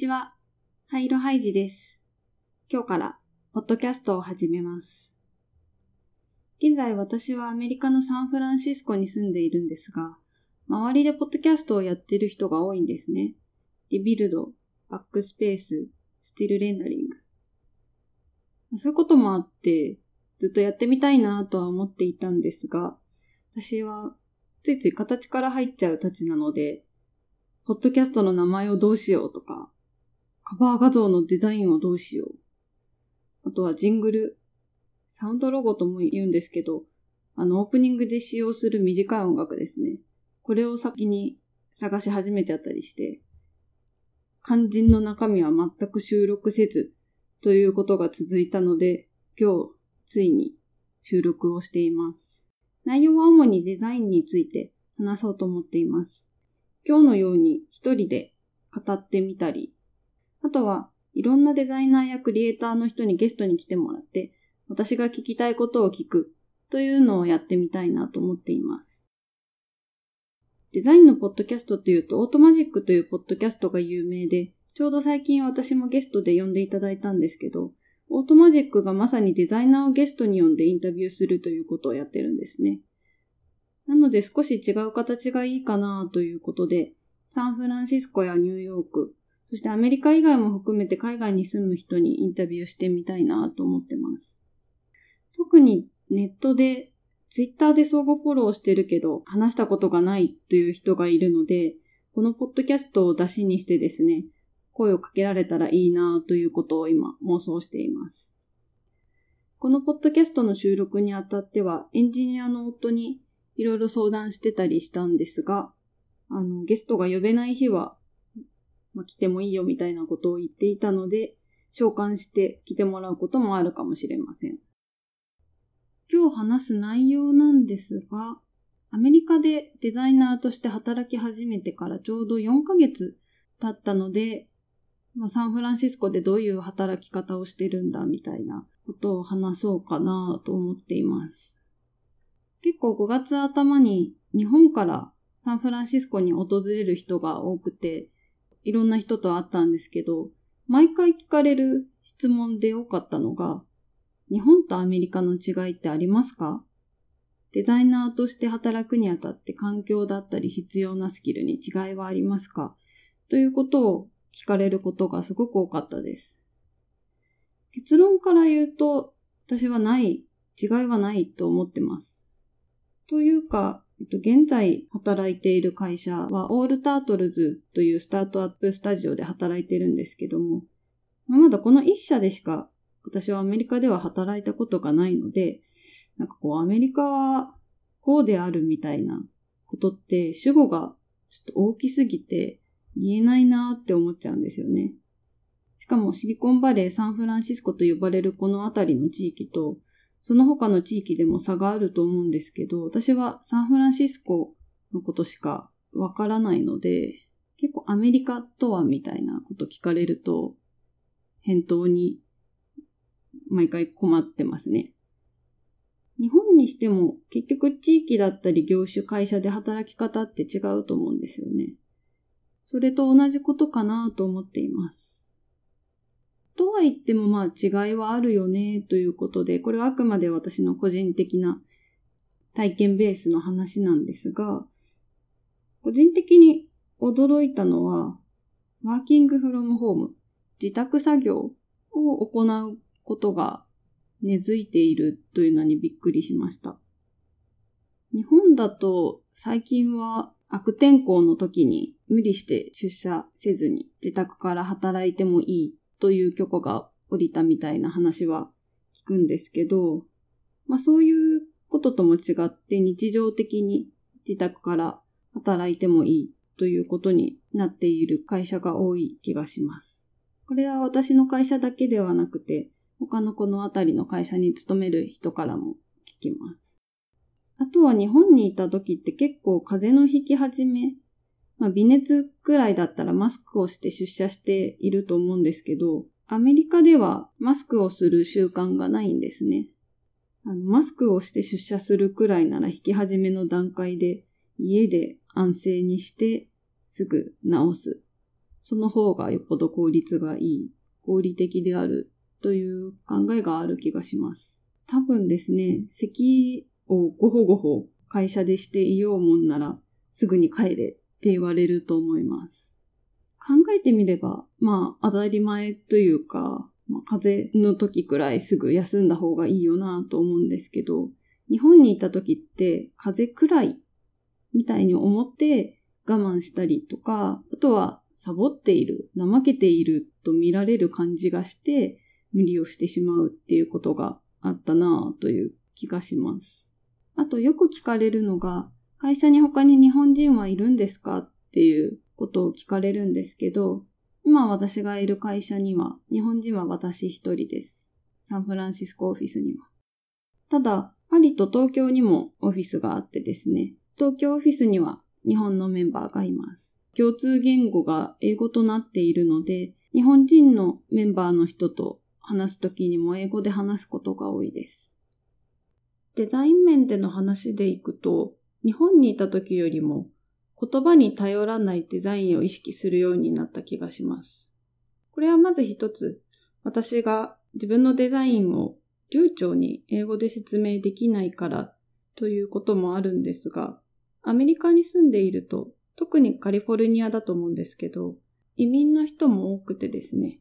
ちは。ハイロハイジです。今日から、ポッドキャストを始めます。現在私はアメリカのサンフランシスコに住んでいるんですが、周りでポッドキャストをやってる人が多いんですね。 Rebuild、backspace、Still Rendering。そういうこともあって、ずっとやってみたいなとは思っていたんですが、私はついつい形から入っちゃうたちなので、ポッドキャストの名前をどうしようとか、カバー画像のデザインをどうしよう。あとはジングル、サウンドロゴとも言うんですけど、あのオープニングで使用する短い音楽ですね。これを先に探し始めちゃったりして、肝心の中身は全く収録せずということが続いたので、今日ついに収録をしています。内容は主にデザインについて話そうと思っています。今日のように一人で語ってみたり、あとはいろんなデザイナーやクリエイターの人にゲストに来てもらって、私が聞きたいことを聞くというのをやってみたいなと思っています。デザインのポッドキャストというと、オートマジックというポッドキャストが有名で、ちょうど最近私もゲストで呼んでいただいたんですけど、オートマジックがまさにデザイナーをゲストに呼んでインタビューするということをやってるんですね。なので少し違う形がいいかなということで、サンフランシスコやニューヨーク、そしてアメリカ以外も含めて海外に住む人にインタビューしてみたいなと思ってます。特にネットで、ツイッターで相互フォローしてるけど話したことがないという人がいるので、このポッドキャストを出しにしてですね、声をかけられたらいいなということを今妄想しています。このポッドキャストの収録にあたってはエンジニアの夫にいろいろ相談してたりしたんですが、あの、ゲストが呼べない日は、まあ、来てもいいよみたいなことを言っていたので、召喚して来てもらうこともあるかもしれません。今日話す内容なんですが、アメリカでデザイナーとして働き始めてからちょうど4ヶ月経ったので、まあ、サンフランシスコでどういう働き方をしてるんだみたいなことを話そうかなと思っています。結構5月頭に日本からサンフランシスコに訪れる人が多くて、いろんな人と会ったんですけど、毎回聞かれる質問で多かったのが、日本とアメリカの違いってありますか？デザイナーとして働くにあたって環境だったり必要なスキルに違いはありますか？ということを聞かれることがすごく多かったです。結論から言うと、私はない、違いはないと思ってます。というか、えっと、現在働いている会社は、オールタートルズというスタートアップスタジオで働いてるんですけども、まだこの一社でしか私はアメリカでは働いたことがないので、なんかこうアメリカはこうであるみたいなことって主語がちょっと大きすぎて言えないなって思っちゃうんですよね。しかもシリコンバレー、サンフランシスコと呼ばれるこの辺りの地域と、その他の地域でも差があると思うんですけど、私はサンフランシスコのことしかわからないので、結構アメリカとはみたいなこと聞かれると、返答に毎回困ってますね。日本にしても結局地域だったり業種会社で働き方って違うと思うんですよね。それと同じことかなと思っています。とは言ってもまあ違いはあるよねということで、これはあくまで私の個人的な体験ベースの話なんですが、個人的に驚いたのは、ワーキングフロムホーム、自宅作業を行うことが根付いているというのにびっくりしました。日本だと最近は悪天候の時に無理して出社せずに自宅から働いてもいいという許可が下りたみたいな話は聞くんですけど、まあそういうこととも違って日常的に自宅から働いてもいいということになっている会社が多い気がします。これは私の会社だけではなくて、他のこの辺りの会社に勤める人からも聞きます。あとは日本にいた時って結構風邪の引き始め、まあ、微熱くらいだったらマスクをして出社していると思うんですけど、アメリカではマスクをする習慣がないんですね。あのマスクをして出社するくらいなら引き始めの段階で家で安静にしてすぐ治すその方がよっぽど効率がいい、合理的であるという考えがある気がします。多分ですね、席をごほごほ会社でしていようもんならすぐに帰れって言われると思います。考えてみれば、まあ当たり前というか、まあ、風邪の時くらいすぐ休んだ方がいいよなと思うんですけど、日本にいた時って風邪くらいみたいに思って我慢したりとか、あとはサボっている、怠けていると見られる感じがして無理をしてしまうっていうことがあったなぁという気がします。あとよく聞かれるのが、会社に他に日本人はいるんですかっていうことを聞かれるんですけど、今私がいる会社には日本人は私一人です。サンフランシスコオフィスには。ただ、パリと東京にもオフィスがあってですね、東京オフィスには日本のメンバーがいます。共通言語が英語となっているので、日本人のメンバーの人と話すときにも英語で話すことが多いです。デザイン面での話でいくと、日本にいた時よりも言葉に頼らないデザインを意識するようになった気がします。これはまず一つ、私が自分のデザインを流暢に英語で説明できないからということもあるんですが、アメリカに住んでいると、特にカリフォルニアだと思うんですけど、移民の人も多くてですね、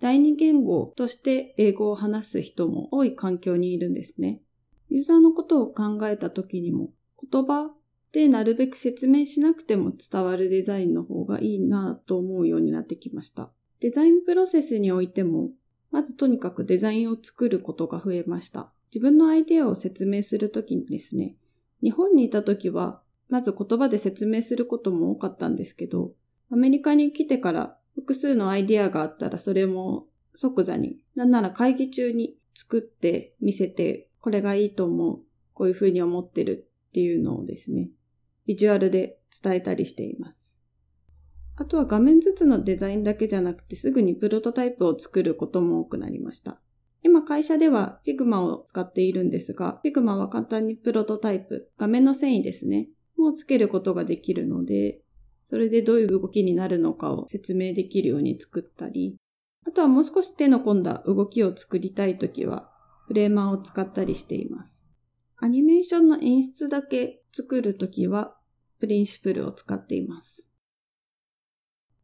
第二言語として英語を話す人も多い環境にいるんですね。ユーザーのことを考えた時にも、言葉でなるべく説明しなくても伝わるデザインの方がいいなと思うようになってきました。デザインプロセスにおいても、まずとにかくデザインを作ることが増えました。自分のアイデアを説明するときにですね、日本にいたときは、まず言葉で説明することも多かったんですけど、アメリカに来てから複数のアイデアがあったらそれも即座に、なんなら会議中に作って見せて、これがいいと思う、こういうふうに思ってるっていうのをですね、ビジュアルで伝えたりしています。あとは画面ずつのデザインだけじゃなくてすぐにプロトタイプを作ることも多くなりました。今会社では Figma を使っているんですが、Figma は簡単にプロトタイプ、画面の繊維ですね、もつけることができるので、それでどういう動きになるのかを説明できるように作ったり、あとはもう少し手の込んだ動きを作りたいときは、フレーマーを使ったりしています。アニメーションの演出だけ作るときは、プリンシプルを使っています。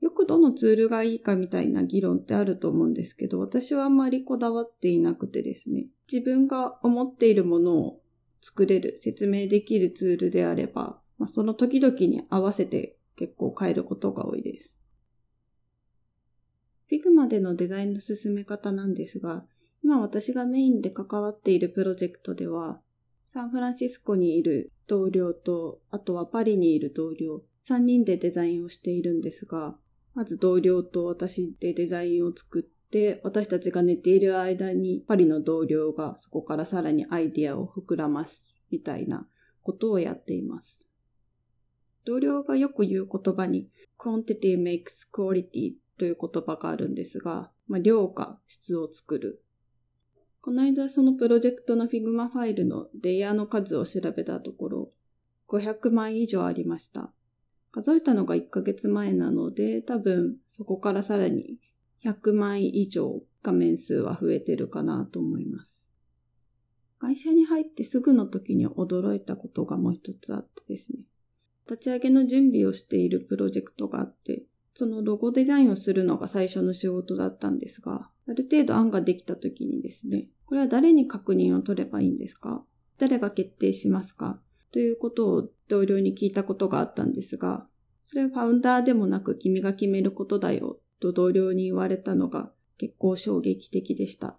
よくどのツールがいいかみたいな議論ってあると思うんですけど、私はあんまりこだわっていなくてですね、自分が思っているものを作れる、説明できるツールであれば、まあ、その時々に合わせて結構変えることが多いです。Figma でのデザインの進め方なんですが、今私がメインで関わっているプロジェクトでは、サンフランシスコにいる同僚と、あとはパリにいる同僚、3人でデザインをしているんですが、まず同僚と私でデザインを作って、私たちが寝ている間にパリの同僚がそこからさらにアイディアを膨らますみたいなことをやっています。同僚がよく言う言葉に quantity makes quality という言葉があるんですが、まあ、量か質を作るこの間そのプロジェクトの Figma ファイルのレイヤーの数を調べたところ、500枚以上ありました。数えたのが1ヶ月前なので、多分そこからさらに100枚以上画面数は増えてるかなと思います。会社に入ってすぐの時に驚いたことがもう一つあってですね。立ち上げの準備をしているプロジェクトがあって、そのロゴデザインをするのが最初の仕事だったんですが、ある程度案ができた時にですね、これは誰に確認を取ればいいんですか？誰が決定しますか？ということを同僚に聞いたことがあったんですが、それはファウンダーでもなく君が決めることだよと同僚に言われたのが結構衝撃的でした。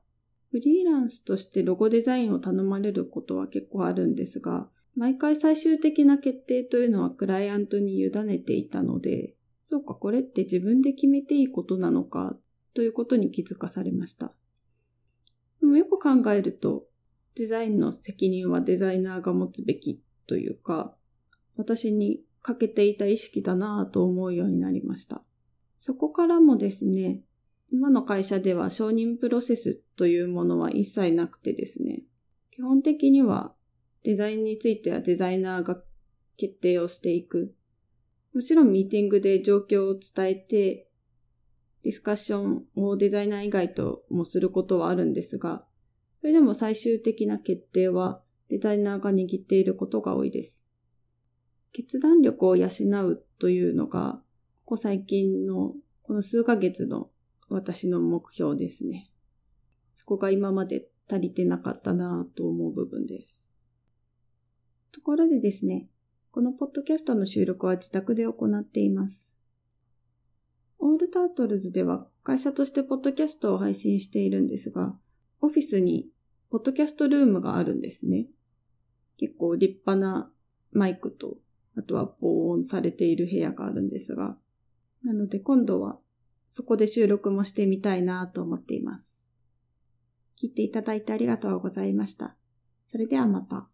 フリーランスとしてロゴデザインを頼まれることは結構あるんですが、毎回最終的な決定というのはクライアントに委ねていたので、そうか、これって自分で決めていいことなのか、ということに気づかされました。でもよく考えると、デザインの責任はデザイナーが持つべきというか、私に欠けていた意識だなぁと思うようになりました。そこからもですね、今の会社では承認プロセスというものは一切なくてですね、基本的にはデザインについてはデザイナーが決定をしていくもちろんミーティングで状況を伝えて、ディスカッションをデザイナー以外ともすることはあるんですが、それでも最終的な決定はデザイナーが握っていることが多いです。決断力を養うというのが、ここ最近のこの数ヶ月の私の目標ですね。そこが今まで足りてなかったなと思う部分です。ところでですね、このポッドキャストの収録は自宅で行っています。オールタートルズでは会社としてポッドキャストを配信しているんですが、オフィスにポッドキャストルームがあるんですね。結構立派なマイクと、あとは防音されている部屋があるんですが、なので今度はそこで収録もしてみたいなと思っています。聞いていただいてありがとうございました。それではまた。